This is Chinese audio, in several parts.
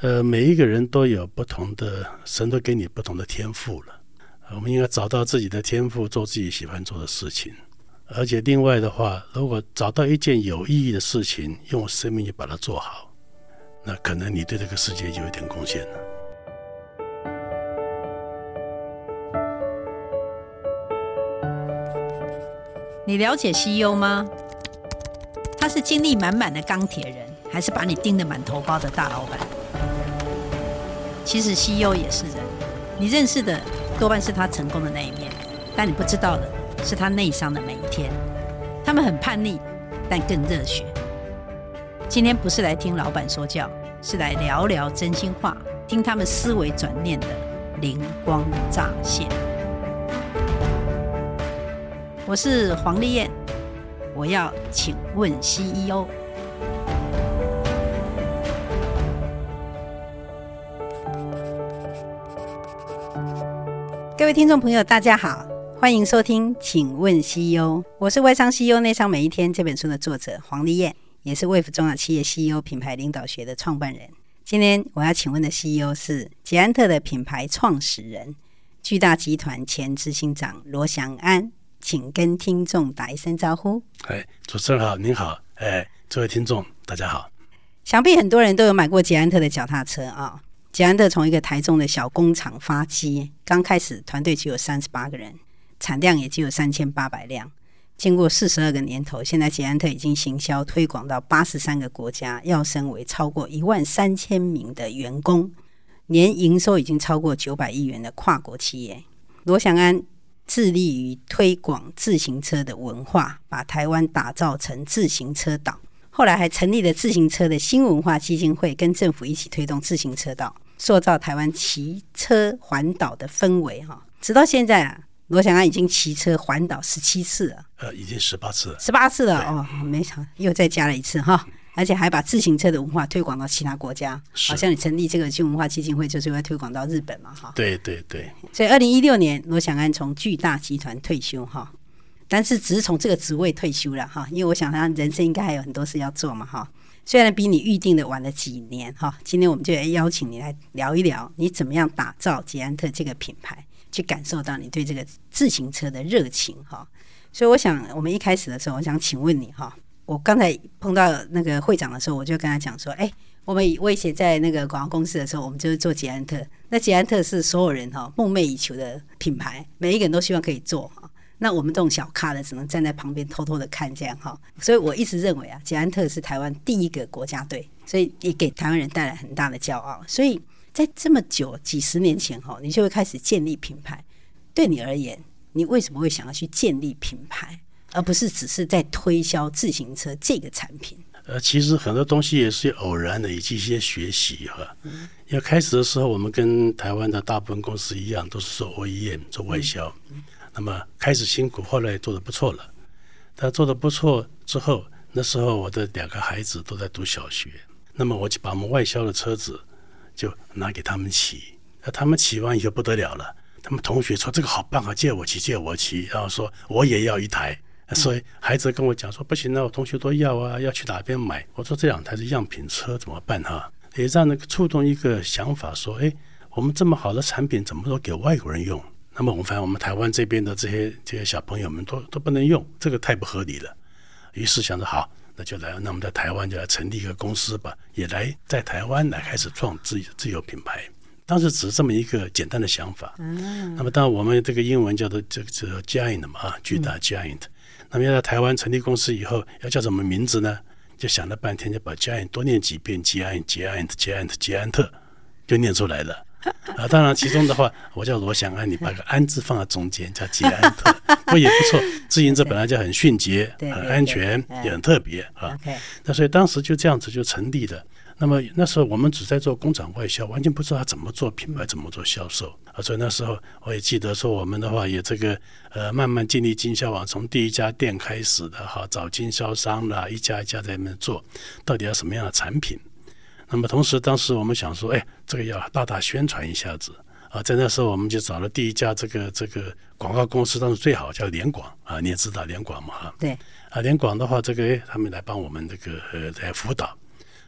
呃，每一个人都有不同的，神都给你不同的天赋了。我们应该找到自己的天赋，做自己喜欢做的事情。而且另外的话，如果找到一件有意义的事情，用生命去把它做好，那可能你对这个世界就有一点贡献了。你了解 CEO 吗？他是精力满满的钢铁人，还是把你盯得满头包的大老板？其实 CEO 也是人，你认识的多半是他成功的那一面，但你不知道的。是他内伤的每一天，他们很叛逆，但更热血。今天不是来听老板说教，是来聊聊真心话，听他们思维转念的灵光乍现。我是黄丽燕，我要请问 CEO。位听众朋友，大家好。欢迎收听，请问 CEO，我是外商 CEO 内商每一天这本书的作者黄丽燕，也是卫福中小企业 CEO 品牌领导学的创办人。今天我要请问的 CEO 是捷安特的品牌创始人、巨大集团前执行长罗翔安，请跟听众打一声招呼。哎，主持人好，您好，哎，各位听众大家好。想必很多人都有买过捷安特的脚踏车啊。捷安特从一个台中的小工厂发迹，刚开始团队只有三十八个人。产量也只有三千八百辆。经过四十二个年头，现在捷安特已经行销推广到八十三个国家，要升为超过一万三千名的员工，年营收已经超过九百亿元的跨国企业。罗祥安致力于推广自行车的文化，把台湾打造成自行车岛。后来还成立了自行车的新文化基金会，跟政府一起推动自行车道，塑造台湾骑车环岛的氛围。哈，直到现在啊。罗翔安已经骑车环岛十七次了，呃，已经十八次了，十八次了哦，没想又再加了一次哈，而且还把自行车的文化推广到其他国家，好像你成立这个新文化基金会，就是要推广到日本嘛哈。对对对。所以二零一六年，罗翔安从巨大集团退休哈，但是只是从这个职位退休了哈，因为我想他人生应该还有很多事要做嘛哈。虽然比你预定的晚了几年哈，今天我们就来邀请你来聊一聊，你怎么样打造捷安特这个品牌。去感受到你对这个自行车的热情哈，所以我想我们一开始的时候，我想请问你哈，我刚才碰到那个会长的时候，我就跟他讲说，哎，我们我以前在那个广告公司的时候，我们就是做捷安特，那捷安特是所有人哈梦寐以求的品牌，每一个人都希望可以做，那我们这种小咖的只能站在旁边偷偷的看这样哈，所以我一直认为啊，捷安特是台湾第一个国家队，所以也给台湾人带来很大的骄傲，所以。在这么久几十年前哈，你就会开始建立品牌。对你而言，你为什么会想要去建立品牌，而不是只是在推销自行车这个产品？呃，其实很多东西也是偶然的，以及一些学习哈。因为开始的时候，我们跟台湾的大部分公司一样，都是做 OEM 做外销。那么开始辛苦，后来做得不错了。他做的不错之后，那时候我的两个孩子都在读小学，那么我就把我们外销的车子。就拿给他们骑，那他们骑完以后不得了了。他们同学说这个好棒啊，借我骑，借我骑。然后说我也要一台，所以孩子跟我讲说不行，啊我同学都要啊，要去哪边买？我说这两台是样品车怎么办哈？也让那个触动一个想法，说哎，我们这么好的产品怎么都给外国人用？那么我们发现我们台湾这边的这些这些小朋友们都都不能用，这个太不合理了。于是想着好。那就来，那我们在台湾就来成立一个公司吧，也来在台湾来开始创自自有品牌。当时只是这么一个简单的想法。嗯。那么，当我们这个英文叫做这个这个 Giant 嘛啊，巨大 Giant。那么要在台湾成立公司以后，要叫什么名字呢？就想了半天，就把 Giant 多念几遍，Giant Giant Giant giant，就念出来了。啊，当然，其中的话，我叫罗翔安，你把个“安”字放在中间，叫捷安特，不过也不错。自行车本来就很迅捷、很安全，也很特别啊。那所以当时就这样子就成立的。那么那时候我们只在做工厂外销，完全不知道怎么做品牌，怎么做销售啊。所以那时候我也记得说，我们的话也这个呃，慢慢建立经销网，从第一家店开始的哈，找经销商啦，一家一家在那边做，到底要什么样的产品。那么同时，当时我们想说，哎，这个要大大宣传一下子啊！在那时候，我们就找了第一家这个这个广告公司，当时最好叫联广啊，你也知道联广嘛哈。对。啊，联广的话，这个哎，他们来帮我们这个呃来辅导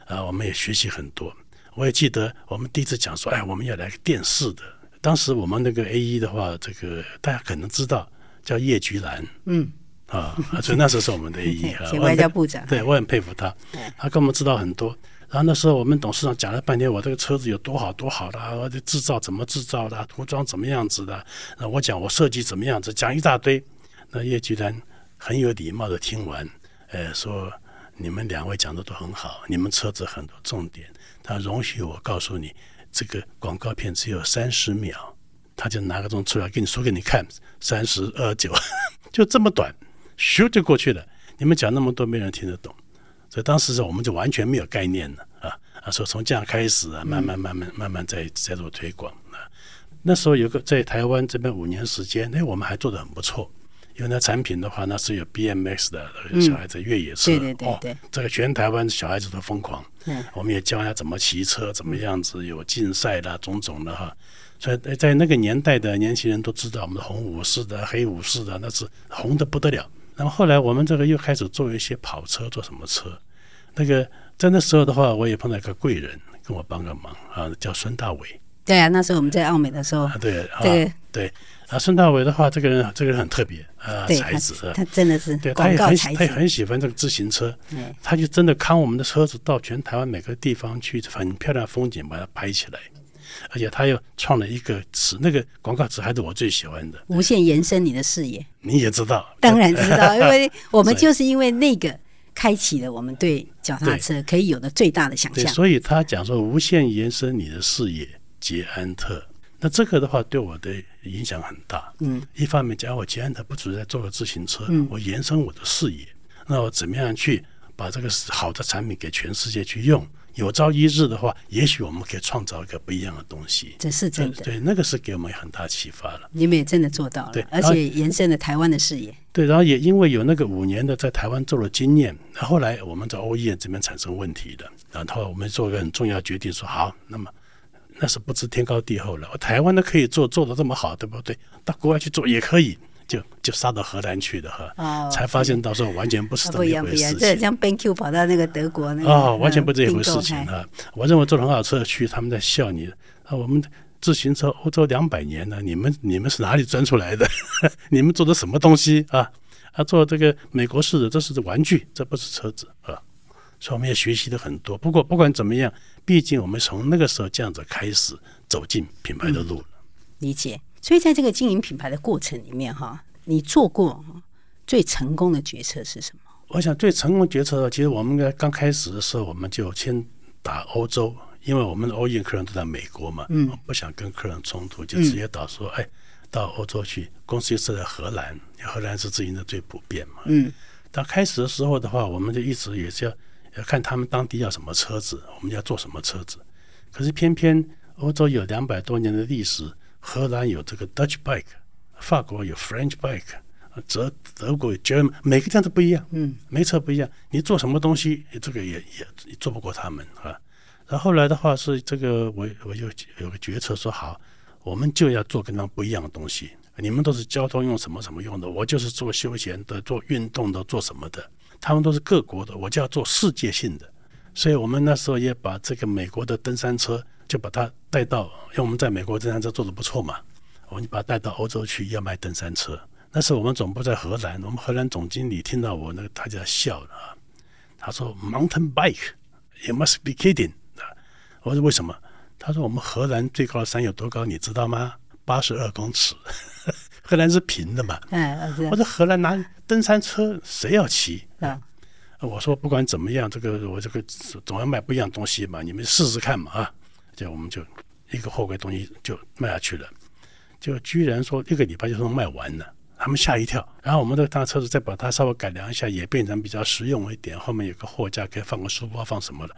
啊，我们也学习很多。我也记得我们第一次讲说，哎，我们要来个电视的。当时我们那个 A 一的话，这个大家可能知道叫叶菊兰，嗯啊，所以那时候是我们的 A 一啊，外交部长，对我很佩服他，他跟我们知道很多。然后那时候我们董事长讲了半天，我这个车子有多好多好的，我的制造怎么制造的，涂装怎么样子的，那我讲我设计怎么样子，讲一大堆。那叶菊兰很有礼貌的听完，呃，说你们两位讲的都很好，你们车子很多重点，他容许我告诉你，这个广告片只有三十秒，他就拿个钟出来给你说给你看，三十二九，就这么短，咻就过去了。你们讲那么多，没人听得懂。所以当时是我们就完全没有概念了啊啊！说从这样开始啊，慢慢慢慢慢慢在在做推广啊。那时候有个在台湾这边五年时间，那我们还做的很不错。因为那产品的话，那是有 BMX 的小孩子越野车，对对对对，这个全台湾小孩子都疯狂。嗯，我们也教他怎么骑车，怎么样子有竞赛的种种的哈。所以在那个年代的年轻人都知道，我们的红武士的、黑武士的，那是红的不得了。那么后来我们这个又开始做一些跑车，做什么车？那个在那时候的话，我也碰到一个贵人，跟我帮个忙啊，叫孙大伟。对啊，那时候我们在澳美的时候，对对对啊，孙大伟的话，这个人这个人很特别啊，才子，他真的是对，他也很他也很喜欢这个自行车，他就真的扛我们的车子到全台湾每个地方去，很漂亮风景把它拍起来。而且他又创了一个词，那个广告词还是我最喜欢的。无限延伸你的视野，你也知道，当然知道，因为 我们就是因为那个开启了我们对脚踏车可以有的最大的想象。所以他讲说无限延伸你的视野，捷安特。那这个的话对我的影响很大。嗯，一方面讲我捷安特不只是在做个自行车，嗯，我延伸我的视野，那我怎么样去把这个好的产品给全世界去用？有朝一日的话，也许我们可以创造一个不一样的东西。这是真的，对，那个是给我们很大启发了。你们也真的做到了，对，而且延伸了台湾的视野。对，然后也因为有那个五年的在台湾做了经验，那后来我们在 OEM 这边产生问题的，然后我们做一个很重要决定，说好，那么那是不知天高地厚了。我台湾的可以做，做的这么好，对不对？到国外去做也可以。就就杀到荷兰去的哈，哦、才发现到时候完全不是这么一回事情。这像 BenQ 跑到那个德国那个哦，完全不是这一回事情啊！我认为坐很好车去，他们在笑你啊。我们自行车欧洲两百年了，你们你们是哪里钻出来的？你们做的什么东西啊？啊，做这个美国式的，这是玩具，这不是车子啊。所以我们也学习了很多。不过不管怎么样，毕竟我们从那个时候这样子开始走进品牌的路了。嗯、理解。所以，在这个经营品牌的过程里面，哈，你做过最成功的决策是什么？我想最成功的决策，其实我们在刚开始的时候，我们就先打欧洲，因为我们的 OEM 客人都在美国嘛，嗯，不想跟客人冲突，就直接打说，嗯、哎，到欧洲去，公司设在荷兰，荷兰是自行车最普遍嘛，嗯。但开始的时候的话，我们就一直也是要要看他们当地要什么车子，我们要做什么车子。可是偏偏欧洲有两百多年的历史。荷兰有这个 Dutch bike，法国有 French bike，德德国有 German，每个地方都不一样，嗯，没车不一样。你做什么东西，这个也也做不过他们啊。然后后来的话是这个，我我就有个决策说好，我们就要做跟他们不一样的东西。你们都是交通用什么什么用的，我就是做休闲的、做运动的、做什么的。他们都是各国的，我就要做世界性的。所以我们那时候也把这个美国的登山车。就把他带到，因为我们在美国登山车做的不错嘛，我们就把他带到欧洲去要卖登山车。那时候我们总部在荷兰，我们荷兰总经理听到我那个，他就在笑了啊。他说：“Mountain bike, you must be kidding。”我说：“为什么？”他说：“我们荷兰最高的山有多高？你知道吗？八十二公尺。荷兰是平的嘛。”我说：“荷兰拿登山车谁要骑？”我说：“不管怎么样，这个我这个总要卖不一样东西嘛，你们试试看嘛啊。”就我们就一个货柜东西就卖下去了，就居然说一个礼拜就能卖完了，他们吓一跳。然后我们的大车子再把它稍微改良一下，也变成比较实用一点，后面有个货架可以放个书包，放什么的，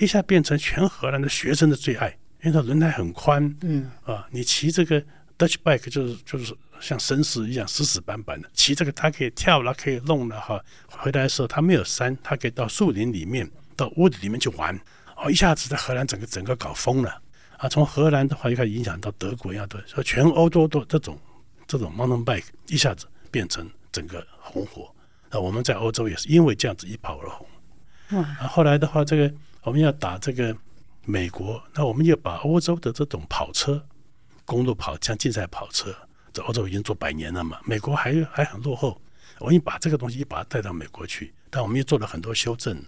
一下变成全荷兰的学生的最爱，因为它轮胎很宽，嗯啊，你骑这个 Dutch bike 就是就是像绅士一样死死板板的，骑这个它可以跳了，可以弄了哈。回来的时候它没有山，它可以到树林里面，到屋子里面去玩。哦，一下子在荷兰整个整个搞疯了啊！从荷兰的话就开始影响到德国一样的，说全欧洲都这种这种 mountain bike 一下子变成整个红火。那，我们在欧洲也是因为这样子一炮而红。啊，后来的话，这个我们要打这个美国，那我们又把欧洲的这种跑车、公路跑像竞赛跑车，在欧洲已经做百年了嘛，美国还还很落后。我们把这个东西一把它带到美国去，但我们又做了很多修正。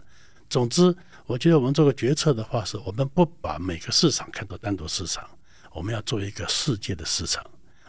总之，我觉得我们做个决策的话，是我们不把每个市场看作单独市场，我们要做一个世界的市场，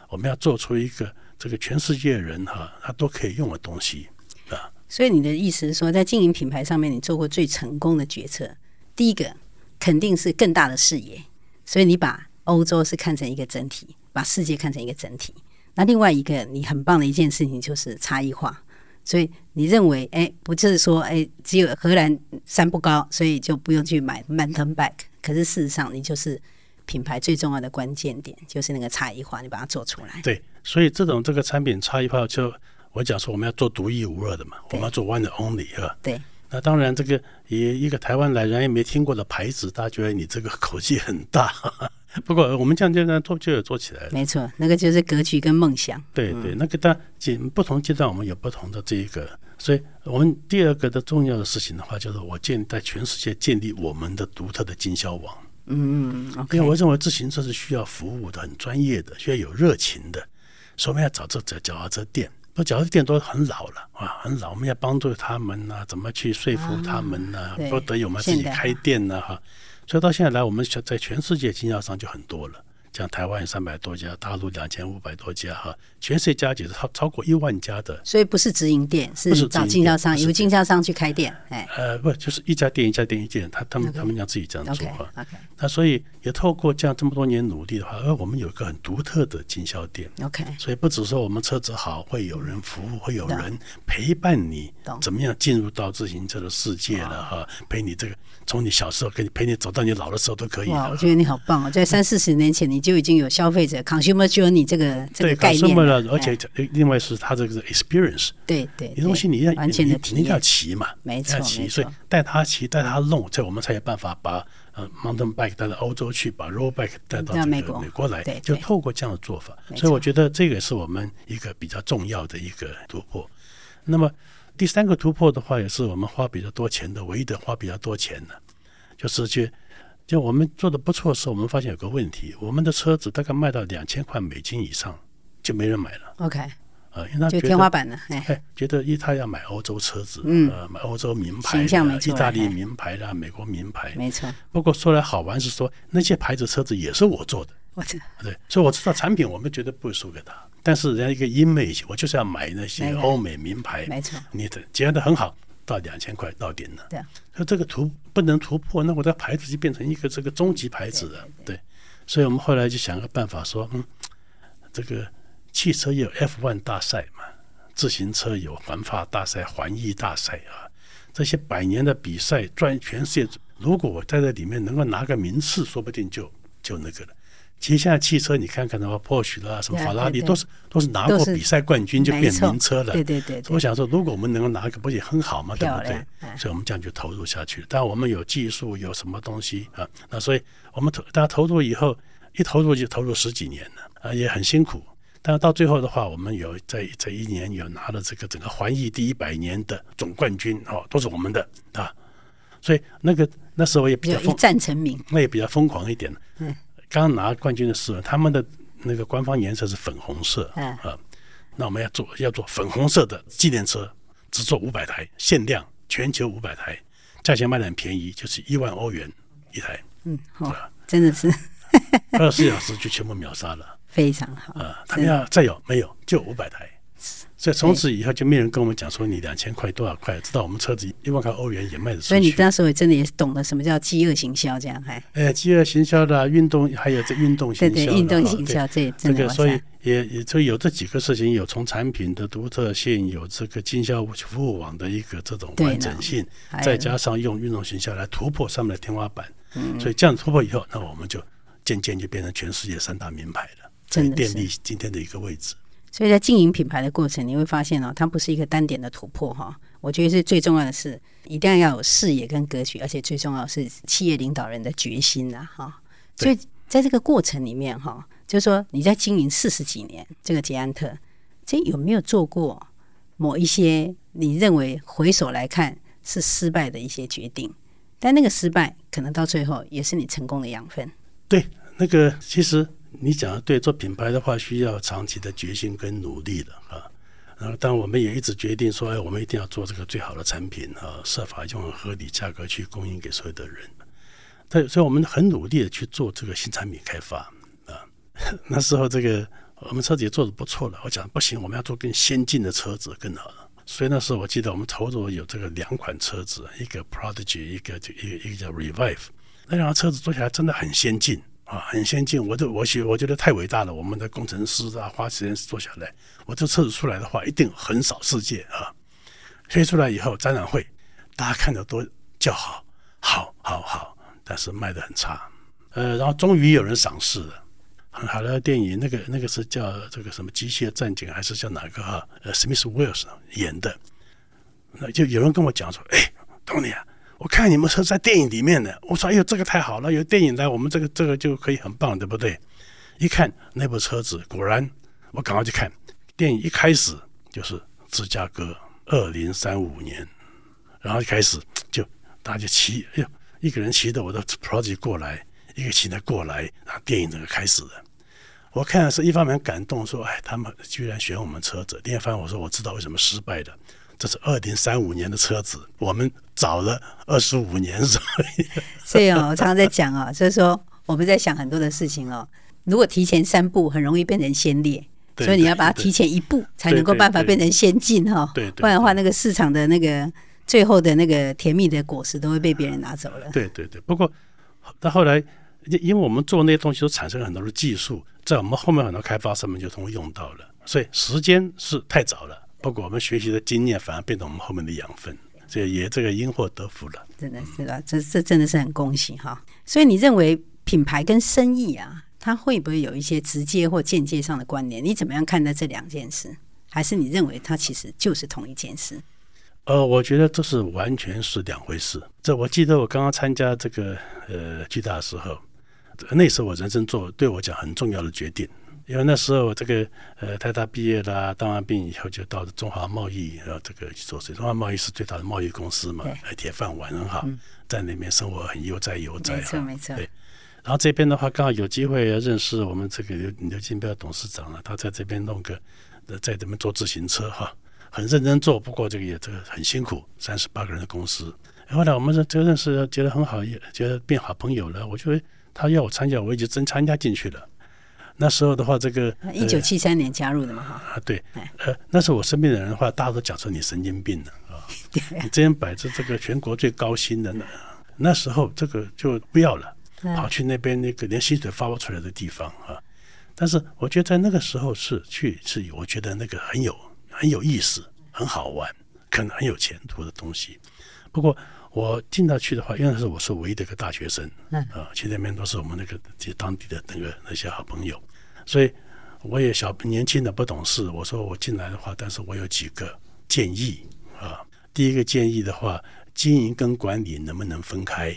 我们要做出一个这个全世界人哈他都可以用的东西啊。所以你的意思是说，在经营品牌上面，你做过最成功的决策，第一个肯定是更大的视野，所以你把欧洲是看成一个整体，把世界看成一个整体。那另外一个你很棒的一件事情就是差异化。所以你认为，哎，不是说，哎，只有荷兰山不高，所以就不用去买 mountain bike。可是事实上，你就是品牌最重要的关键点，就是那个差异化，你把它做出来。对，所以这种这个产品差异化，就我讲说，我们要做独一无二的嘛，我们要做 one and only，啊？对。那当然，这个一一个台湾来人也没听过的牌子，大家觉得你这个 口气很大。不过我们这样这样做就有做起来了。没错，那个就是格局跟梦想。对对，那个当然不同阶段我们有不同的这一个，所以我们第二个的重要的事情的话，就是我建在全世界建立我们的独特的经销网。嗯嗯，因为我认为自行车是需要服务的，很专业的，需要有热情的，所以我们要找这这脚踏车店。不，脚踏车店都很老了啊，很老，我们要帮助他们啊，怎么去说服他们呢？啊，不得有我们自己开店呢，哈。所以到现在来，我们在全世界经销商就很多了。像台湾有三百多家，大陆两千五百多家，哈，全世界加起来超超过一万家的。所以不是直营店，是找经销商，由经销商去开店。哎，呃，不，就是一家店一家店一家店，他他们他们要自己这样做哈。那所以也透过这样这么多年努力的话，而我们有一个很独特的经销店。OK，所以不只说我们车子好，会有人服务，会有人陪伴你，怎么样进入到自行车的世界了哈？陪你这个从你小时候跟你陪你走到你老的时候都可以。哇，我觉得你好棒哦，在三四十年前你就已经有消费者 consumer journey 这个这个概念了，而且另外是他这个 experience，对对，你东西你要完全的体验，要骑嘛，没错，骑，所以带他骑，带他弄，这我们才有办法把呃 mountain bike 带到欧洲去，把 road bike 带到这个美国来，就透过这样的做法，所以我觉得这个是我们一个比较重要的一个突破。那么第三个突破的话，也是我们花比较多钱的，唯一的花比较多钱的，就是去。就我们做的不错的时候，我们发现有个问题，我们的车子大概卖到两千块美金以上就没人买了。OK，呃，因为他觉得天花板了，哎，觉得一他要买欧洲车子，嗯，呃，买欧洲名牌，意大利名牌啦，美国名牌，没错。不过说来好玩是说，那些牌子车子也是我做的，我知道，对，所以我知道产品我们绝对不会输给他，但是人家一个 image，我就是要买那些欧美名牌，没错，你的结合的很好。到两千块到顶了，对，所以这个突不能突破，那我的牌子就变成一个这个终极牌子了，对，对，对，对，所以我们后来就想个办法说，嗯，这个汽车有 F1 大赛嘛，自行车有环法大赛、环意大赛啊，这些百年的比赛转全世界，如果我在这里面能够拿个名次，说不定就就那个了。其实现在汽车，你看看的话，Porsche 啦，什么法拉利，都是都是拿过比赛冠军就变名车了。对对对。我想说，如果我们能够拿一个，不也很好嘛？对不对？所以我们这样就投入下去。但我们有技术，有什么东西啊？那所以我们投，大家投入以后，一投入就投入十几年了啊，也很辛苦。但是到最后的话，我们有在这一年有拿了这个整个环艺第一百年的总冠军哦，都是我们的啊。所以那个那时候也比较一战成名，那也比较疯狂一点。嗯。刚拿冠军的时候他们的那个官方颜色是粉红色，嗯、啊，那我们要做要做粉红色的纪念车，只做五百台，限量，全球五百台，价钱卖的很便宜，就是一万欧元一台，嗯，好、哦，真的是二十四小时就全部秒杀了，非常好啊，他们要再有没有就五百台。所以从此以后就没人跟我们讲说你两千块多少块，知道我们车子一万块欧元也卖得出去。所以你那时候也真的也是懂得什么叫饥饿行销这样还。哎，饥饿行销的运动还有这运动行销，对对，运动行销这这个，所以也也就有这几个事情，有从产品的独特性，有这个经销服务网的一个这种完整性，再加上用运动行销来突破上面的天花板。嗯，所以这样突破以后，那我们就渐渐就变成全世界三大名牌了，所以奠定今天的一个位置。所以在经营品牌的过程，你会发现哦，它不是一个单点的突破哈。我觉得是最重要的是，一定要有视野跟格局，而且最重要的是企业领导人的决心呐哈。所以在这个过程里面哈，就是说你在经营四十几年，这个捷安特，这有没有做过某一些你认为回首来看是失败的一些决定？但那个失败可能到最后也是你成功的养分。对，那个其实你讲的对，做品牌的话需要长期的决心跟努力的啊。然后，但我们也一直决定说，哎，我们一定要做这个最好的产品啊，设法用合理价格去供应给所有的人。对，所以我们很努力的去做这个新产品开发啊。那时候这个我们车子也做得不错了，我讲不行，我们要做更先进的车子更好了。所以那时候我记得我们投入有这个两款车子，一个 Prodigy，一个就一个一个叫 Revive。那两个车子做起来真的很先进啊，很先进。我就我觉我觉得太伟大了，我们的工程师啊，花时间做下来，我这车子出来的话一定横扫世界啊。推出来以后，展览会大家看着都叫好，好，好，好。但是卖的很差，呃，然后终于有人赏识了，很好的电影，那个那个是叫这个什么机械战警，还是叫哪个哈？呃，史密斯·威尔斯演的，那就有人跟我讲说，哎，东尼啊，我看你们车在电影里面呢，我说，哎呦，这个太好了，有电影来，我们这个这个就可以很棒，对不对？一看那部车子，果然，我赶快去看电影，一开始就是芝加哥二零三五年，然后一开始就大家就骑，哎呦。一个人骑着我的 Prodigy 过来，一个骑着过来，然后电影这个开始了。我看的是一方面感动，说：“哎，他们居然选我们车子。”另一方面，我说：“我知道为什么失败的，这是二零三五年的车子，我们早了二十五年。”所以，所以哦，我常常在讲哦，就是说我们在想很多的事情哦。如果提前三步，很容易变成先烈，所以你要把它提前一步，才能够办法变成先进哈。对，不然的话，那个市场的那个。最后的那个甜蜜的果实都会被别人拿走了。对对对，不过到后来，因为我们做那些东西都产生了很多的技术，在我们后面很多开发上面就通用到了，所以时间是太早了。不过我们学习的经验反而变成我们后面的养分，这也这个因祸得福了。真的是吧？这这真的是很恭喜哈。所以你认为品牌跟生意啊，它会不会有一些直接或间接上的关联？你怎么样看待这两件事？还是你认为它其实就是同一件事？呃，我觉得这是完全是两回事。这我记得我刚刚参加这个呃巨大的时候，那时候我人生做对我讲很重要的决定，因为那时候我这个呃台大毕业啦，当完兵以后就到中华贸易，然后这个去做事。中华贸易是最大的贸易公司嘛，铁饭碗很好，在里面生活很悠哉悠哉。没错没错。对，然后这边的话刚好有机会认识我们这个刘刘金彪董事长了，他在这边弄个在这边做自行车哈。很认真做，不过这个也这个很辛苦，三十八个人的公司。后来我们这这认识，觉得很好，也觉得变好朋友了。我觉得他要我参加，我已经真参加进去了。那时候的话，这个一九七三年加入的嘛哈。啊，对，呃，那时候我身边的人的话，大家都讲说你神经病 了啊！你这样摆着这个全国最高薪的呢，那时候这个就不要了，跑去那边那个连薪水发不出来的地方啊。但是我觉得在那个时候是去是，我觉得那个很有。很有意思，很好玩，可能很有前途的东西。不过我进到去的话，因为是我是唯一的一个大学生，嗯啊，去那边都是我们那个这当地的那个那些好朋友，所以我也小年轻的不懂事。我说我进来的话，但是我有几个建议啊。第一个建议的话，经营跟管理能不能分开？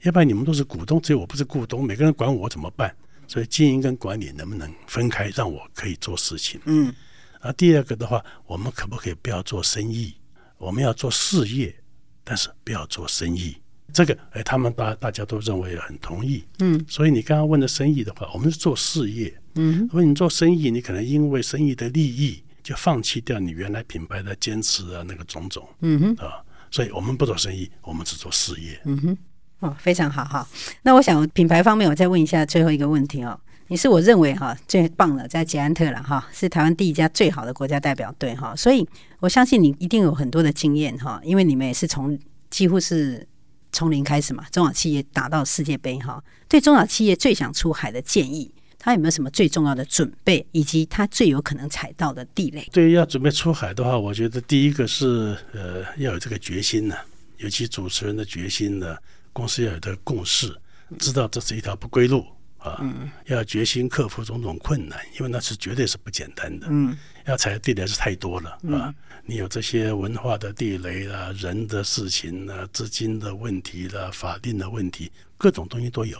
要不然你们都是股东，只有我不是股东，每个人管我怎么办？所以经营跟管理能不能分开，让我可以做事情？嗯。啊，第二个的话，我们可不可以不要做生意？我们要做事业，但是不要做生意。这个，哎，他们大大家都认为很同意。嗯，所以你刚刚问的生意的话，我们是做事业。嗯，如果你做生意，你可能因为生意的利益，就放弃掉你原来品牌的坚持啊，那个种种。嗯哼，啊，所以我们不做生意，我们只做事业。嗯哼，哦，非常好哈。那我想品牌方面，我再问一下最后一个问题哦。你是我认为哈最棒的，在捷安特了哈，是台湾第一家最好的国家代表队哈，所以我相信你一定有很多的经验哈，因为你们也是从几乎是从零开始嘛，中小企业打到世界杯哈。对中小企业最想出海的建议，他有没有什么最重要的准备，以及他最有可能踩到的地雷？对于要准备出海的话，我觉得第一个是呃要有这个决心呢，尤其主持人的决心呢，公司要有这个共识，知道这是一条不归路。啊，要决心克服种种困难，因为那是绝对是不简单的。嗯，要踩的地雷是太多了啊！你有这些文化的地雷啦，人的事情啦，资金的问题啦，法定的问题，各种东西都有。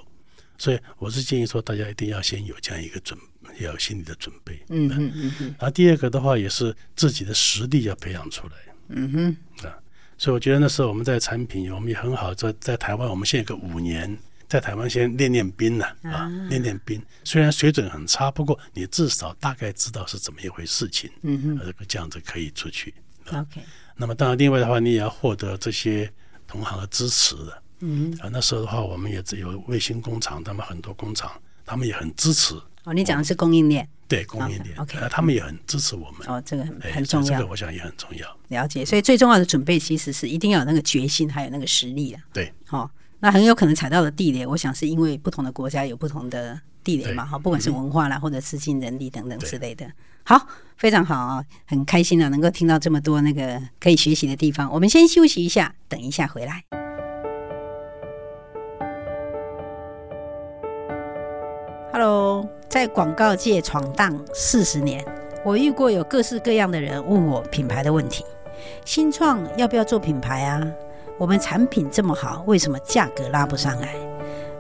所以我是建议说，大家一定要先有这样一个准，要有心理的准备。嗯嗯嗯。然后第二个的话，也是自己的实力要培养出来。嗯哼。啊，所以我觉得那时候我们在产品，我们也很好。在在台湾，我们现在有个五年，在台湾先练练兵呢，啊，啊练练兵。虽然水准很差，不过你至少大概知道是怎么一回事情。嗯哼，这个这样子可以出去。OK。那么当然，另外的话，你也要获得这些同行的支持的。嗯哼。啊，那时候的话，我们也只有卫星工厂，他们很多工厂，他们也很支持。哦，你讲的是供应链。对，供应链，OK，啊他们也很支持我们。哦，这个很很重要，这个我想也很重要。了解，所以最重要的准备其实是一定要有那个决心，还有那个实力啊。对，好，那很有可能踩到的地雷，我想是因为不同的国家有不同的地雷嘛，哈，不管是文化啦，或者资金、人力等等之类的。好，非常好啊，很开心啊，能够听到这么多那个可以学习的地方。我们先休息一下，等一下回来。Hello。在广告界闯荡四十年，我遇过有各式各样的人问我品牌的问题。新创要不要做品牌啊？我们产品这么好，为什么价格拉不上来？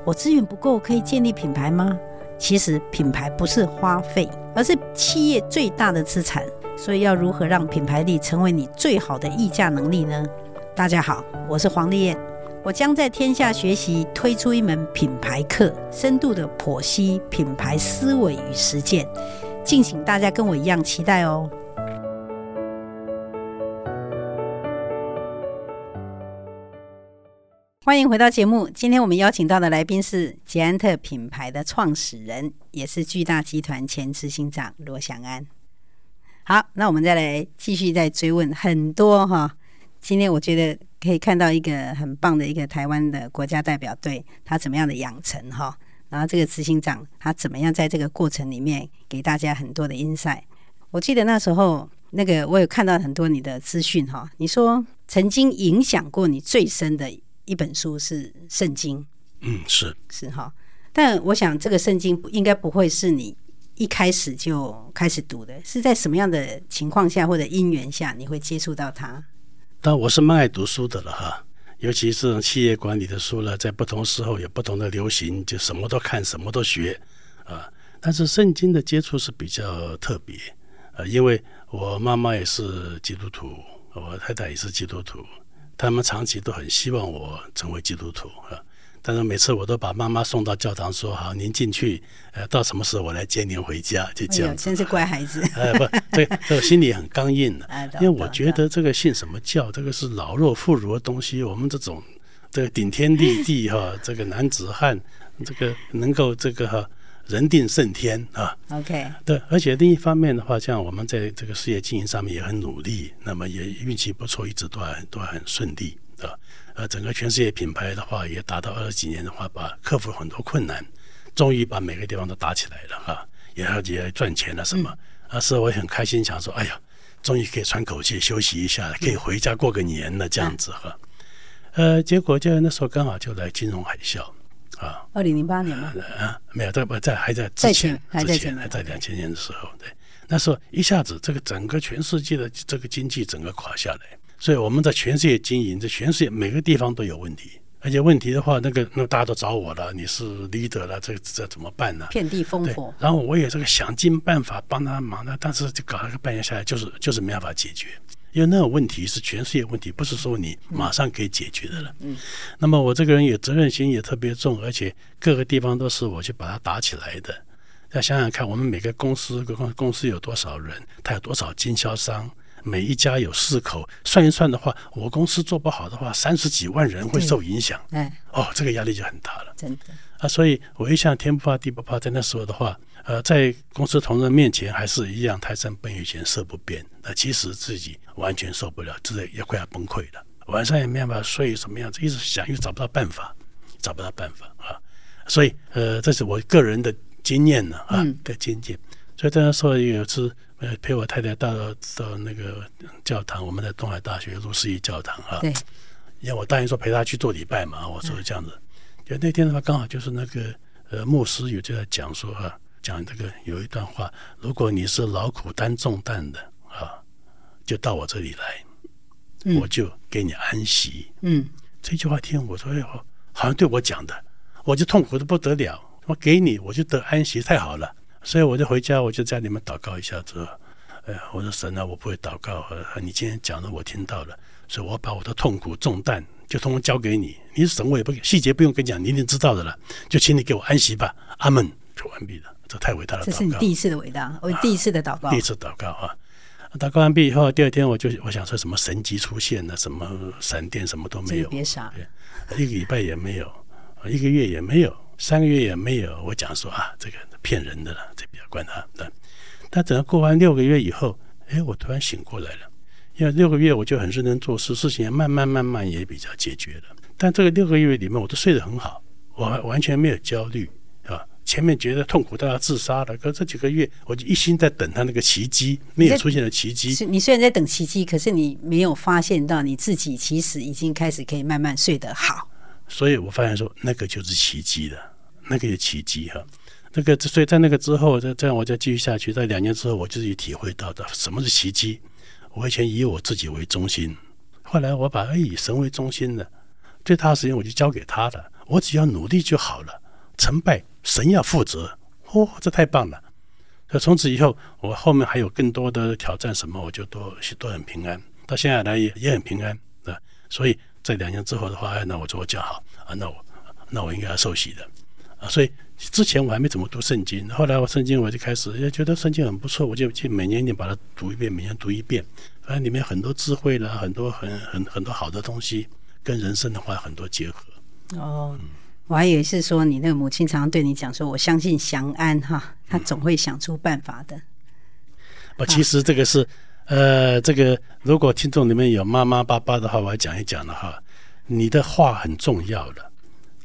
我资源不够，可以建立品牌吗？其实品牌不是花费，而是企业最大的资产。所以要如何让品牌力成为你最好的议价能力呢？大家好，我是黄丽燕。我将在天下学习推出一门品牌课，深度的剖析品牌思维与实践，敬请大家跟我一样期待哦。欢迎回到节目，今天我们邀请到的来宾是捷安特品牌的创始人，也是巨大集团前执行长罗祥安。好，那我们再来继续再追问很多哈。今天我觉得。可以看到一个很棒的一个台湾的国家代表队，他怎么样的养成哈，然后这个执行长他怎么样在这个过程里面给大家很多的 insight。我记得那时候那个我有看到很多你的资讯哈，你说曾经影响过你最深的一本书是圣经，嗯，是。是哈，但我想这个圣经应该不会是你一开始就开始读的，是在什么样的情况下或者因缘下你会接触到它？但我是蛮爱读书的了哈，尤其是企业管理的书呢，在不同时候有不同的流行，就什么都看，什么都学啊。但是圣经的接触是比较特别啊，因为我妈妈也是基督徒，我太太也是基督徒，他们长期都很希望我成为基督徒啊。但是每次我都把妈妈送到教堂，说好，您进去，呃，到什么时候我来接您回家，就这样。真是乖孩子。呃，不，这 这个心里很刚硬的，因为我觉得这个信什么教，这个是老弱妇孺的东西。我们这种这个顶天立地哈，这个男子汉，这个能够这个哈人定胜天啊。OK。对，而且另一方面的话，像我们在这个事业经营上面也很努力，那么也运气不错，一直都还都还很顺利啊。呃，整个全世界品牌的话，也达到二十几年的话，把克服很多困难，终于把每个地方都打起来了哈，也要也要赚钱了什么，啊，是我也很开心，想说，哎呀，终于可以喘口气休息一下，可以回家过个年了这样子哈。呃，结果就那时候刚好就来金融海啸啊，二零零八年嘛，啊，没有，在不在还在之前，之前还在两千年的时候，对，那时候一下子这个整个全世界的这个经济整个垮下来。所以我们在全世界经营，在全世界每个地方都有问题，而且问题的话，那个那大家都找我了，你是 leader 了，这这怎么办呢？遍地烽火。然后我也这个想尽办法帮他忙的，但是就搞了个半年下来，就是就是没办法解决，因为那种问题是全世界问题，不是说你马上可以解决的了。那么我这个人也责任心也特别重，而且各个地方都是我去把它打起来的。要想想看，我们每个公司，个公公司有多少人，他有多少经销商。每一家有四口，算一算的话，我公司做不好的话，三十几万人会受影响。哎，哦，这个压力就很大了。真的啊，所以我一向天不怕地不怕，在那时候的话，呃，在公司同仁面前还是一样泰山崩于前色不变。那其实自己完全受不了，自己也快要崩溃了。晚上也没办法睡，什么样子，一直想又找不到办法，找不到办法啊。所以呃，这是我个人的经验呢啊的经验。所以在那时候有一次。呃，陪我太太到到那个教堂，我们在东海大学路思义教堂啊。对。因为我答应说陪他去做礼拜嘛，我说这样子。就那天的话，刚好就是那个呃牧师有就在讲说啊，讲这个有一段话，如果你是劳苦担重担的啊，就到我这里来，嗯、我就给你安息。嗯。这句话听我说，哎，好像对我讲的，我就痛苦的不得了。我给你，我就得安息，太好了。所以我就回家，我就在里面祷告一下子，呃，我说神啊，我不会祷告，呃，你今天讲的我听到了，所以我把我的痛苦重担就通通交给你。你是神，我也不细节不用跟你讲，你一定知道的了。就请你给我安息吧。阿门，就完毕了。这太伟大了。这是你第一次的伟大，我第一次的祷告。啊、第一次祷告啊！祷告完毕以后，第二天我就我想说什么神迹出现了，什么闪电什么都没有，别傻，一个礼拜也没有，一个月也没有，三个月也没有。我讲说啊，这个骗人的了，这比较管他。但但等到过完六个月以后，哎，我突然醒过来了，因为六个月我就很认真做事，事情也慢慢慢慢也比较解决了。但这个六个月里面，我都睡得很好，我完全没有焦虑。前面觉得痛苦到要自杀了，可这几个月我就一心在等他那个奇迹，没有出现的奇迹。是你虽然在等奇迹，可是你没有发现到你自己其实已经开始可以慢慢睡得好。所以我发现说那个就是奇迹了，那个是奇迹哈。那个所以在那个之后，再这样我再继续下去，在两年之后，我自己体会到的什么是奇迹。我以前以我自己为中心，后来我把以神为中心的最大的时间我就交给他了，我只要努力就好了，成败。神要负责，哦，这太棒了！那从此以后，我后面还有更多的挑战，什么我就都都很平安。到现在来也也很平安啊。所以这两年之后的话，哎，那我做讲好啊，那我那我应该要受洗的啊。所以之前我还没怎么读圣经，后来我圣经我就开始也觉得圣经很不错，我就去每年你把它读一遍，每年读一遍，反正里面很多智慧啦，很多很很很多好的东西，跟人生的话很多结合。哦。我还以为是说你那个母亲常常对你讲说，我相信祥安哈，他总会想出办法的。我，其实这个是，呃，这个如果听众里面有妈妈爸爸的话，我要讲一讲了哈。你的话很重要的，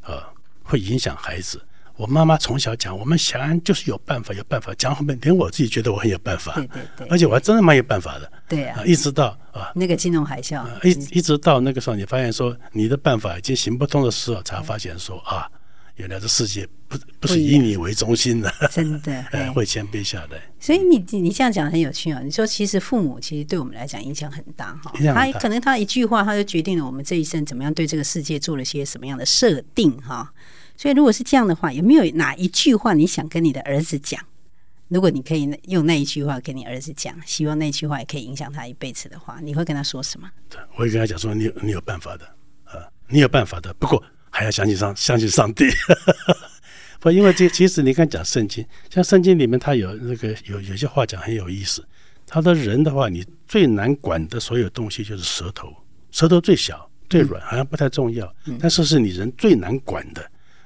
啊，会影响孩子。我妈妈从小讲，我们祥安就是有办法，有办法。讲后面连我自己觉得我很有办法，对对对，而且我还真的蛮有办法的。对啊，一直到啊那个金融海啸，一一直到那个时候，你发现说你的办法已经行不通的时候，才发现说啊，原来这世界不不是以你为中心的，真的，会谦卑下来。所以你你这样讲很有趣啊！你说其实父母其实对我们来讲影响很大哈，他可能他一句话他就决定了我们这一生怎么样对这个世界做了些什么样的设定哈。所以，如果是这样的话，有没有哪一句话你想跟你的儿子讲？如果你可以用那一句话跟你儿子讲，希望那句话也可以影响他一辈子的话，你会跟他说什么？对，我会跟他讲说：“你有你有办法的啊，你有办法的。不过还要相信上相信上帝。不，因为这其实你看讲圣经，像圣经里面他有那个有有些话讲很有意思。他的人的话，你最难管的所有东西就是舌头，舌头最小最软，好像不太重要，嗯、但是是你人最难管的。”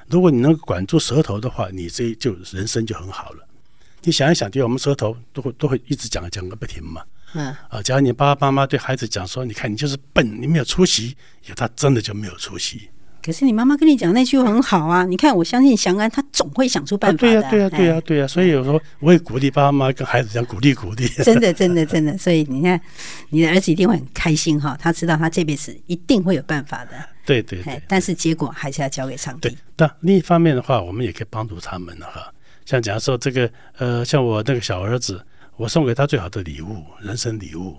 如果你能管住舌头的话，你这就人生就很好了。你想一想，对我们舌头都会都会一直讲讲个不停嘛。嗯。啊，假如你爸爸妈妈对孩子讲说：“你看你就是笨，你没有出息。”有他真的就没有出息。可是你妈妈跟你讲那句很好啊！你看，我相信祥安他总会想出办法的。啊对呀、啊，对呀、啊，对呀、啊，对呀、啊。所以有时候我也鼓励爸爸妈妈跟孩子讲鼓励鼓励。真的，真的，真的。所以你看，你的儿子一定会很开心哈，他知道他这辈子一定会有办法的。对对对，但是结果还是要交给上帝。对，但另一方面的话，我们也可以帮助他们的哈。像假如说这个呃，像我那个小儿子，我送给他最好的礼物，人生礼物，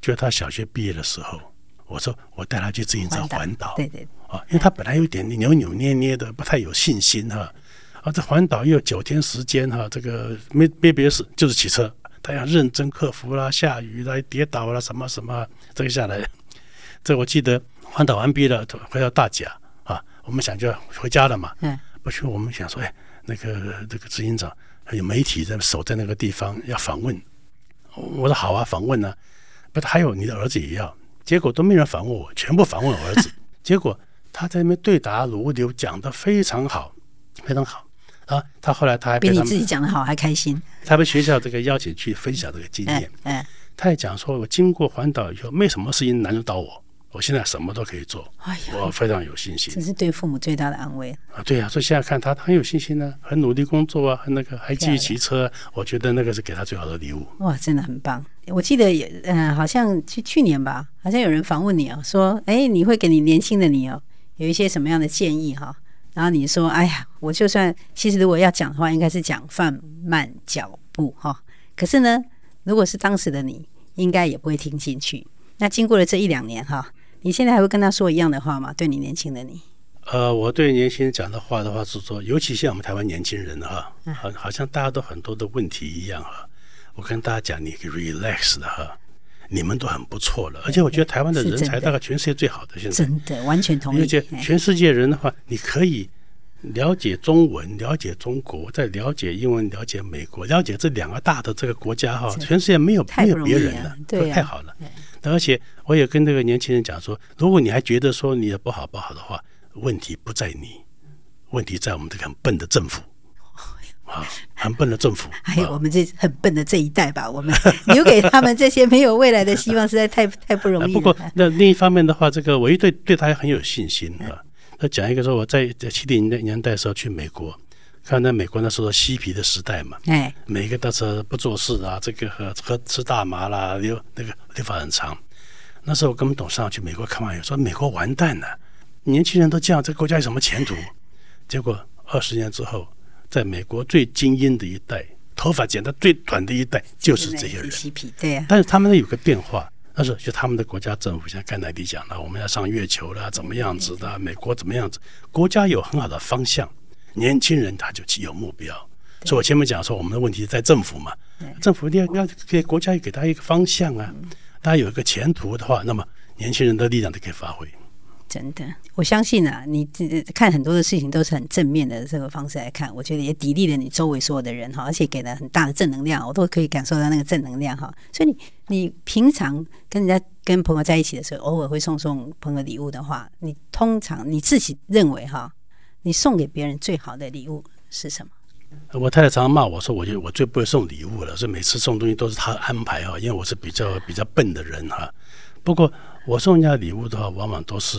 就是他小学毕业的时候，我说我带他去自行车环岛。对对啊，因为他本来有点扭扭捏捏的，不太有信心哈。啊，这环岛又有九天时间哈，这个没没别的事，就是骑车，他要认真克服啦，下雨啦，跌倒啦，什么什么，这个下来，这我记得。环岛完毕了，回到大甲啊，我们想就要回家了嘛。嗯，不去，我们想说，哎，那个这个执行长还有媒体在守在那个地方要访问，我说好啊，访问呢、啊，不，还有你的儿子也要，结果都没人访问我，全部访问我儿子，结果他在那边对答如流，讲得非常好，非常好。啊。他后来他还他比你自己讲的好还开心，他被学校这个邀请去分享这个经验，嗯，嗯。他也讲说，我经过环岛以后，没什么事情难得到我。我现在什么都可以做，哎，我非常有信心。这是对父母最大的安慰啊！对呀、啊，所以现在看他很有信心呢、啊，很努力工作啊，那个还继续骑车，我觉得那个是给他最好的礼物。哇，真的很棒！我记得也嗯，好像去去年吧，好像有人访问你哦，说哎，你会给你年轻的你哦，有一些什么样的建议哈？然后你说，哎呀，我就算其实如果要讲的话，应该是讲放慢脚步哈。可是呢，如果是当时的你，应该也不会听进去。那经过了这一两年哈。你现在还会跟他说一样的话吗？对你年轻的你？呃，我对年轻人讲的话的话是说，尤其像我们台湾年轻人哈，好，好像大家都很多的问题一样哈。我跟大家讲，你 relax 的哈，你们都很不错了。而且我觉得台湾的人才大概全世界最好的，现在真的完全同意。而且全世界人的话，你可以了解中文，了解中国，再了解英文，了解美国，了解这两个大的这个国家哈，全世界没有没有别人了，对，太好了。而且我也跟这个年轻人讲说，如果你还觉得说你的不好不好的话，问题不在你，问题在我们这个很笨的政府 啊，很笨的政府。还有我们这很笨的这一代吧，我们留给他们这些没有未来的希望，实在太太不容易了。不过那另一方面的话，这个我一对对他很有信心啊。他讲一个说，我在七零年年代的时候去美国。看到美国那时候嬉皮的时代嘛，哎，每个都是不做事啊，这个和和吃大麻啦，留那个头发很长。那时候我根本董事长去美国看完，说美国完蛋了，年轻人都这样，这个国家有什么前途？结果二十年之后，在美国最精英的一代，头发剪得最短的一代，就是这些人。嬉皮，对呀。但是他们呢有个变化，那时候就他们的国家政府像甘乃迪讲的，我们要上月球了，怎么样子的？美国怎么样子？国家有很好的方向。年轻人他就有目标，所以我前面讲说，我们的问题在政府嘛，政府要要给国家给他一个方向啊，大家有一个前途的话，那么年轻人的力量就可以发挥。真的，我相信啊，你看很多的事情都是很正面的这个方式来看，我觉得也砥砺了你周围所有的人哈，而且给了很大的正能量，我都可以感受到那个正能量哈。所以你你平常跟人家跟朋友在一起的时候，偶尔会送送朋友礼物的话，你通常你自己认为哈？你送给别人最好的礼物是什么？我太太常常骂我说，我就我最不会送礼物了，所以每次送东西都是她安排哈，因为我是比较比较笨的人哈。不过我送人家礼物的话，往往都是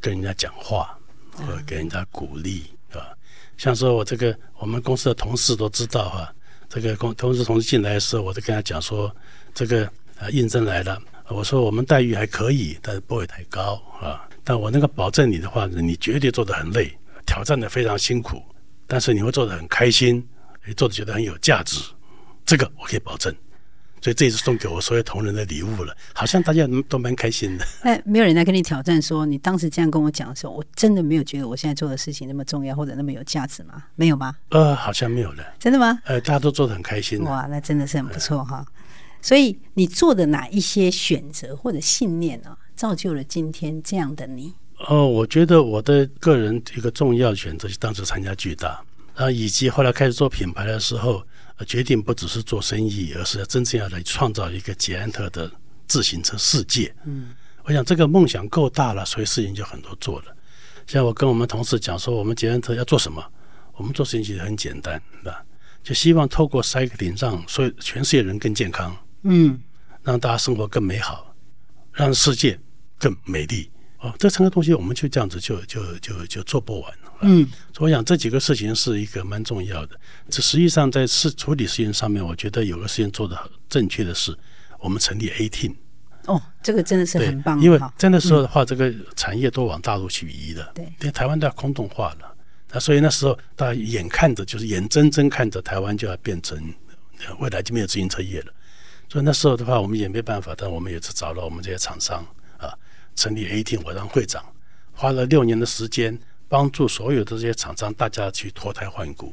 跟人家讲话，或给人家鼓励，是吧？像说我这个我们公司的同事都知道哈，这个公同事同事进来的时候，我就跟他讲说，这个呃应征来了，我说我们待遇还可以，但是不会太高啊。但我能够保证你的话，你绝对做得很累。挑战的非常辛苦，但是你会做的很开心，也做的觉得很有价值，这个我可以保证。所以这也是送给我所有同仁的礼物了，好像大家都蛮开心的。哎，没有人来跟你挑战说，你当时这样跟我讲的时候，我真的没有觉得我现在做的事情那么重要或者那么有价值吗？没有吗？呃，好像没有了。真的吗？呃，大家都做的很开心。哇，那真的是很不错哈。所以你做的哪一些选择或者信念呢、啊，造就了今天这样的你？哦，我觉得我的个人一个重要选择是当时参加巨大，然后以及后来开始做品牌的时候，决定不只是做生意，而是要真正要来创造一个捷安特的自行车世界。嗯，我想这个梦想够大了，所以事情就很多做了。像我跟我们同事讲说，我们捷安特要做什么？我们做事情其实很简单，对吧？就希望透过 cycling 让所有全世界人更健康，嗯，让大家生活更美好，让世界更美丽。哦，这三个东西我们就这样子就就就就做不完了。嗯，所以我想这几个事情是一个蛮重要的。这实际上在事处理事情上面，我觉得有个事情做的正确的是，我们成立 A Team。哦，这个真的是很棒。因为在那时候的话，这个产业都往大陆去移的。对，因为台湾都要空洞化了。那所以那时候大家眼看着就是眼睁睁看着台湾就要变成未来就没有自行车业了。所以那时候的话，我们也没办法，但我们也是找了我们这些厂商。成立 A Team，我当会长，花了六年的时间，帮助所有的这些厂商，大家去脱胎换骨，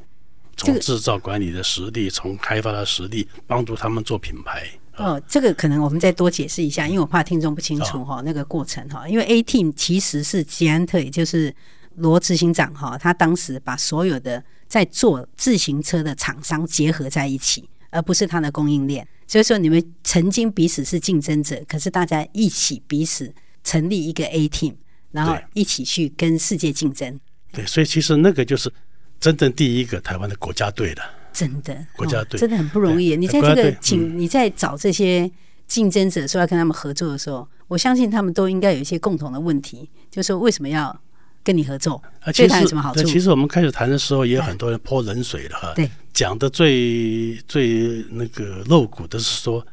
从制造管理的实力，从开发的实力，帮助他们做品牌。哦，这个可能我们再多解释一下，因为我怕听众不清楚哈、哦、那个过程哈。因为 A Team 其实是捷安特，也就是罗执行长哈，他当时把所有的在做自行车的厂商结合在一起，而不是他的供应链。所以说，你们曾经彼此是竞争者，可是大家一起彼此。成立一个 A team，然后一起去跟世界竞争。对，所以其实那个就是真正第一个台湾的国家队了。真的，国家队、哦、真的很不容易。你在这个请你在找这些竞争者说要跟他们合作的时候，我相信他们都应该有一些共同的问题，就是说为什么要跟你合作？对他有什么好处？其实我们开始谈的时候，也有很多人泼冷水的哈。对，讲的最最那个露骨的是说，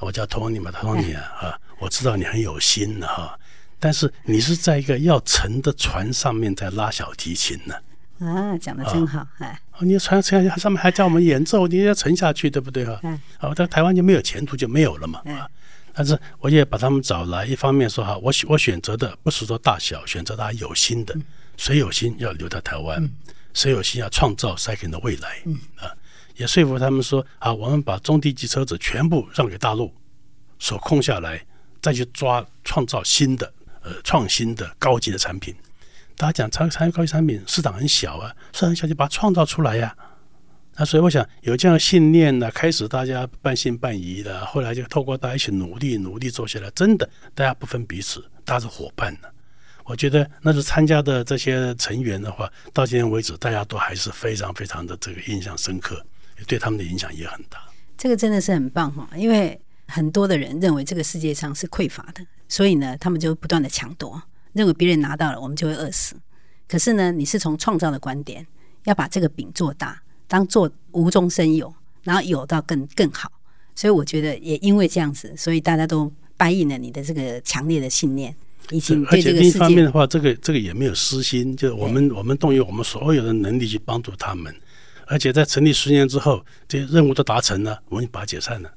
我叫 Tony 嘛，Tony 啊，啊。我知道你很有心的哈，但是你是在一个要沉的船上面在拉小提琴呢。啊，讲的真好哎！哦，你船沉下去，上面还叫我们演奏，你要沉下去，对不对哈？嗯。好，在台湾就没有前途，就没有了嘛。啊。但是我也把他们找来，一方面说哈，我选我选择的不是说大小，选择大家有心的，谁有心要留在台湾，谁有心要创造 cycling 的未来。嗯。啊。也说服他们说啊，我们把中低级车子全部让给大陆，手空下来，再去抓创造新的呃创新的高级的产品。大家讲产产高级产品市场很小啊，市场很小就把它创造出来呀、啊。那所以我想有这样的信念呢，开始大家半信半疑的，后来就透过大家一起努力努力做下来，真的大家不分彼此，大家是伙伴呢。我觉得那是参加的这些成员的话，到今天为止，大家都还是非常非常的这个印象深刻，对他们的影响也很大。这个真的是很棒哈，因为很多的人认为这个世界上是匮乏的，所以呢，他们就不断的抢夺，认为别人拿到了，我们就会饿死。可是呢，你是从创造的观点，要把这个饼做大。当做无中生有，然后有到更更好，所以我觉得也因为这样子，所以大家都掰应了你的这个强烈的信念，已经对这个世界。另一方面的话，这个这个也没有私心，就是我们我们动用我们所有的能力去帮助他们，而且在成立十年之后，这些任务都达成了，我们把它解散了，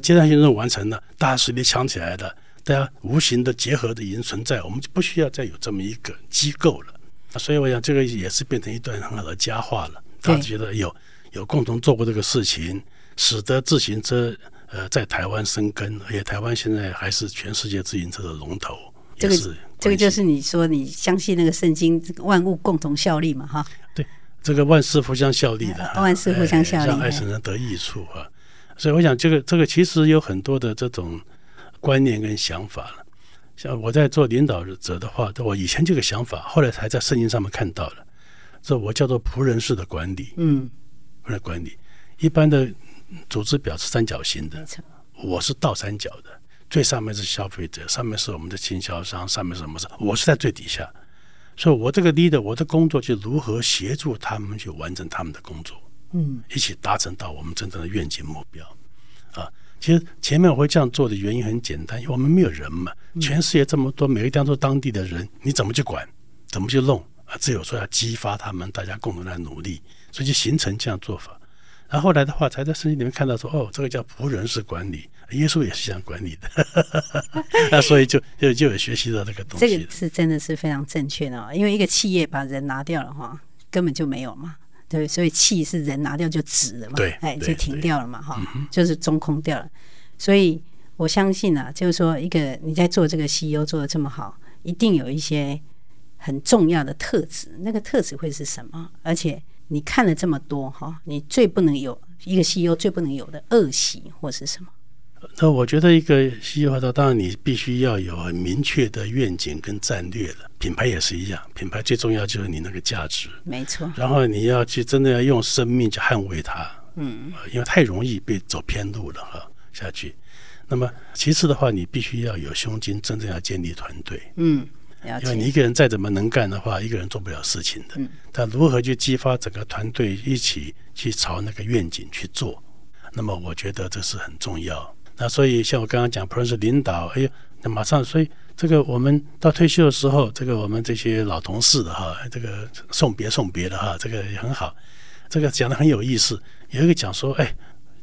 阶段性任务完成了，大家实力强起来了，大家无形的结合的已经存在，我们就不需要再有这么一个机构了。所以我想，这个也是变成一段很好的佳话了。大家觉得有有共同做过这个事情，使得自行车呃在台湾生根，而且台湾现在还是全世界自行车的龙头。这个这个就是你说你相信那个圣经，万物共同效力嘛，哈。对，这个万事互相效力的，万事互相效力，让爱神人得益处啊。所以我想，这个这个其实有很多的这种观念跟想法了。像我在做领导者的话，我以前这个想法，后来才在圣经上面看到了。这我叫做仆人式的管理，嗯，仆人管理。一般的组织表是三角形的，我是倒三角的，最上面是消费者，上面是我们的经销商，上面是什么？我是在最底下，所以我这个 leader，我的工作就如何协助他们去完成他们的工作，嗯，一起达成到我们真正的愿景目标。啊，其实前面我会这样做的原因很简单，因为我们没有人嘛，全世界这么多，每个地方都当地的人，你怎么去管？怎么去弄？啊，只有说要激发他们，大家共同来努力，所以就形成这样做法。然后后来的话，才在圣经里面看到说，哦，这个叫仆人式管理，耶稣也是这样管理的。那所以就就就有学习到这个东西。这个是真的是非常正确的，因为一个企业把人拿掉了哈，根本就没有嘛。对，所以气是人拿掉就止了嘛，对，哎，就停掉了嘛，哈，就是中空掉了。所以我相信啊，就是说，一个你在做这个 CEO 做的这么好，一定有一些。很重要的特质，那个特质会是什么？而且你看了这么多哈，你最不能有一个 CEO 最不能有的恶习或是什么？那我觉得一个 CEO 的，当然你必须要有很明确的愿景跟战略了。品牌也是一样，品牌最重要就是你那个价值，没错。然后你要去真的要用生命去捍卫它，嗯，因为太容易被走偏路了哈下去。那么其次的话，你必须要有胸襟，真正要建立团队，嗯。因为你一个人再怎么能干的话，一个人做不了事情的。嗯但如何去激发整个团队一起去朝那个愿景去做，那么我觉得这是很重要。那所以像我刚刚讲，不论是领导，哎呦，那马上，所以这个我们到退休的时候，这个我们这些老同事的哈，这个送别送别的哈，这个也很好。这个讲得很有意思。有一个讲说，哎，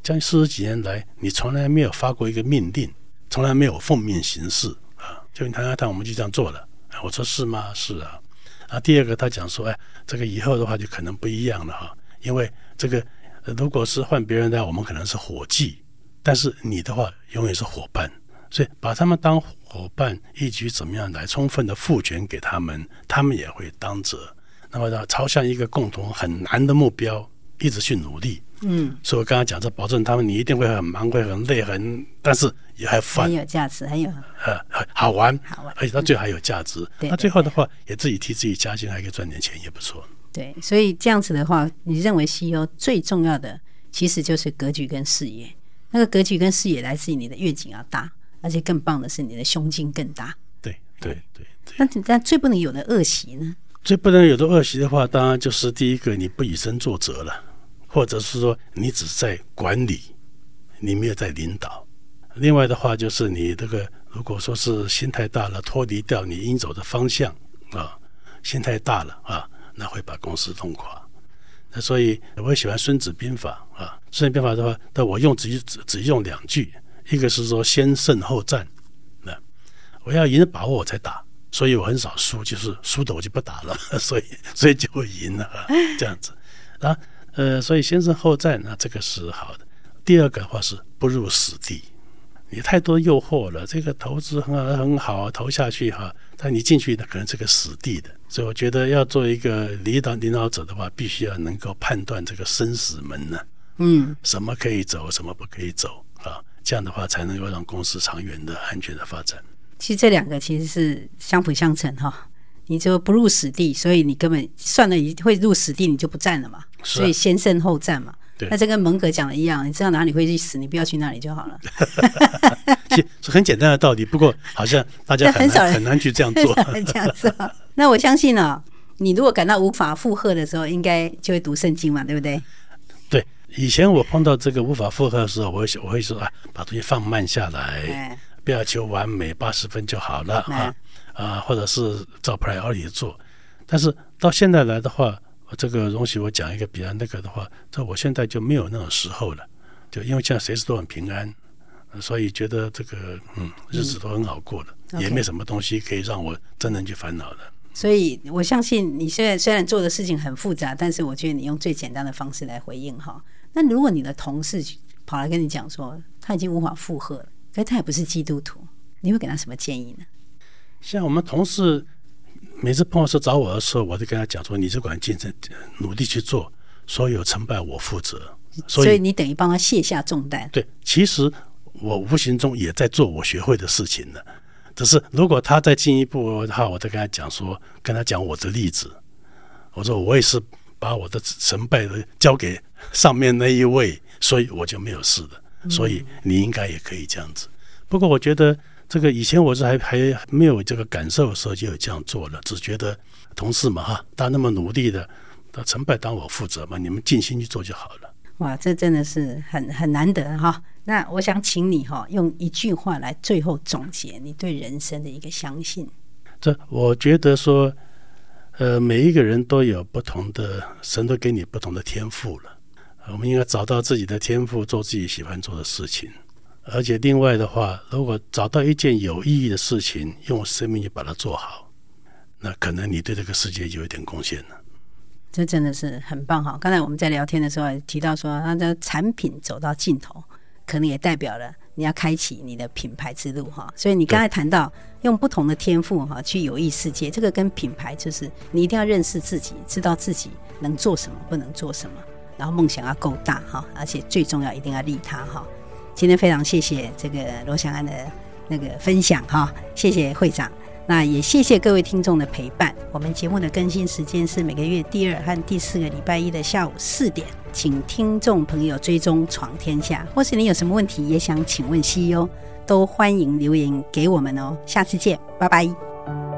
将近四十几年来，你从来没有发过一个命令，从来没有奉命行事啊，就你谈谈谈，我们就这样做了。我说是吗？是啊。啊，第二个他讲说，哎，这个以后的话就可能不一样了哈，因为这个如果是换别人的话，我们可能是伙计，但是你的话永远是伙伴，所以把他们当伙伴，一举怎么样来充分的赋权给他们，他们也会当责。那么呢，朝向一个共同很难的目标，一直去努力。嗯，所以我刚刚讲这，保证他们你一定会很忙，会很累，很，但是也还很有价值，很有呃好玩，好玩，而且到最后还有价值。嗯、那最后的话，也自己替自己加薪，还可以赚点钱，也不错。对，所以这样子的话，你认为 CEO 最重要的其实就是格局跟视野。那个格局跟视野来自于你的愿景要大，而且更棒的是你的胸襟更大。对对对，对。那但最不能有的恶习呢？最不能有的恶习的话，当然就是第一个，你不以身作则了。或者是说你只在管理，你没有在领导。另外的话就是你这个如果说是心太大了，脱离掉你应走的方向啊，心太大了啊，那会把公司弄垮。那所以我也喜欢《孙子兵法》啊，《孙子兵法》的话，但我用只只只用两句，一个是说先胜后战，那我要赢的把握我才打，所以我很少输，就是输的我就不打了，所以所以就会赢了啊，这样子啊。呃，所以先胜后战，那这个是好的。第二个的话是不入死地，你太多诱惑了，这个投资很很好，投下去哈，但你进去呢，可能是个死地的。所以我觉得要做一个领导领导者的话，必须要能够判断这个生死门呢，嗯，什么可以走，什么不可以走啊，这样的话才能够让公司长远的安全的发展。其实这两个其实是相辅相成哈，你就不入死地，所以你根本算了，一会入死地，你就不战了嘛，所以先胜后战嘛。对，那这跟蒙格讲的一样，你知道哪里会去死，你不要去那里就好了。其实是很简单的道理，不过好像大家很 少人很难去这样做。这样做，那我相信呢、哦，你如果感到无法负荷的时候，应该就会读圣经嘛，对不对？对，以前我碰到这个无法负荷的时候，我会我会说啊，把东西放慢下来，不要求完美，八十分就好了啊啊，或者是照 priority 做。但是到现在来的话。这个容许我讲一个比较那个的话，这我现在就没有那种时候了，就因为现在随时都很平安，所以觉得这个嗯日子都很好过了，嗯 okay. 也没什么东西可以让我真正去烦恼的。所以我相信你现在虽然做的事情很复杂，但是我觉得你用最简单的方式来回应哈。那如果你的同事跑来跟你讲说他已经无法负荷了，可是他也不是基督徒，你会给他什么建议呢？像我们同事。每次碰到事找我的时候，我就跟他讲说：“你只管尽责努力去做，所有成败我负责。所”所以你等于帮他卸下重担。对，其实我无形中也在做我学会的事情呢。只是如果他再进一步的话，我再跟他讲说，跟他讲我的例子。我说我也是把我的成败的交给上面那一位，所以我就没有事的。所以你应该也可以这样子。不过我觉得。这个以前我是还还没有这个感受的时候就有这样做了，只觉得同事嘛哈，他那么努力的，他成败当我负责嘛，你们尽心去做就好了。哇，这真的是很很难得哈。那我想请你哈，用一句话来最后总结你对人生的一个相信。这我觉得说，呃，每一个人都有不同的，神都给你不同的天赋了，我们应该找到自己的天赋，做自己喜欢做的事情。而且另外的话，如果找到一件有意义的事情，用生命去把它做好，那可能你对这个世界就有点贡献了。这真的是很棒哈！刚才我们在聊天的时候提到说，他的产品走到尽头，可能也代表了你要开启你的品牌之路哈。所以你刚才谈到用不同的天赋哈去有益世界，这个跟品牌就是你一定要认识自己，知道自己能做什么，不能做什么，然后梦想要够大哈，而且最重要一定要利他哈。今天非常谢谢这个罗翔安的那个分享哈，谢谢会长，那也谢谢各位听众的陪伴。我们节目的更新时间是每个月第二和第四个礼拜一的下午四点，请听众朋友追踪闯天下，或是你有什么问题也想请问 CEO，都欢迎留言给我们哦。下次见，拜拜。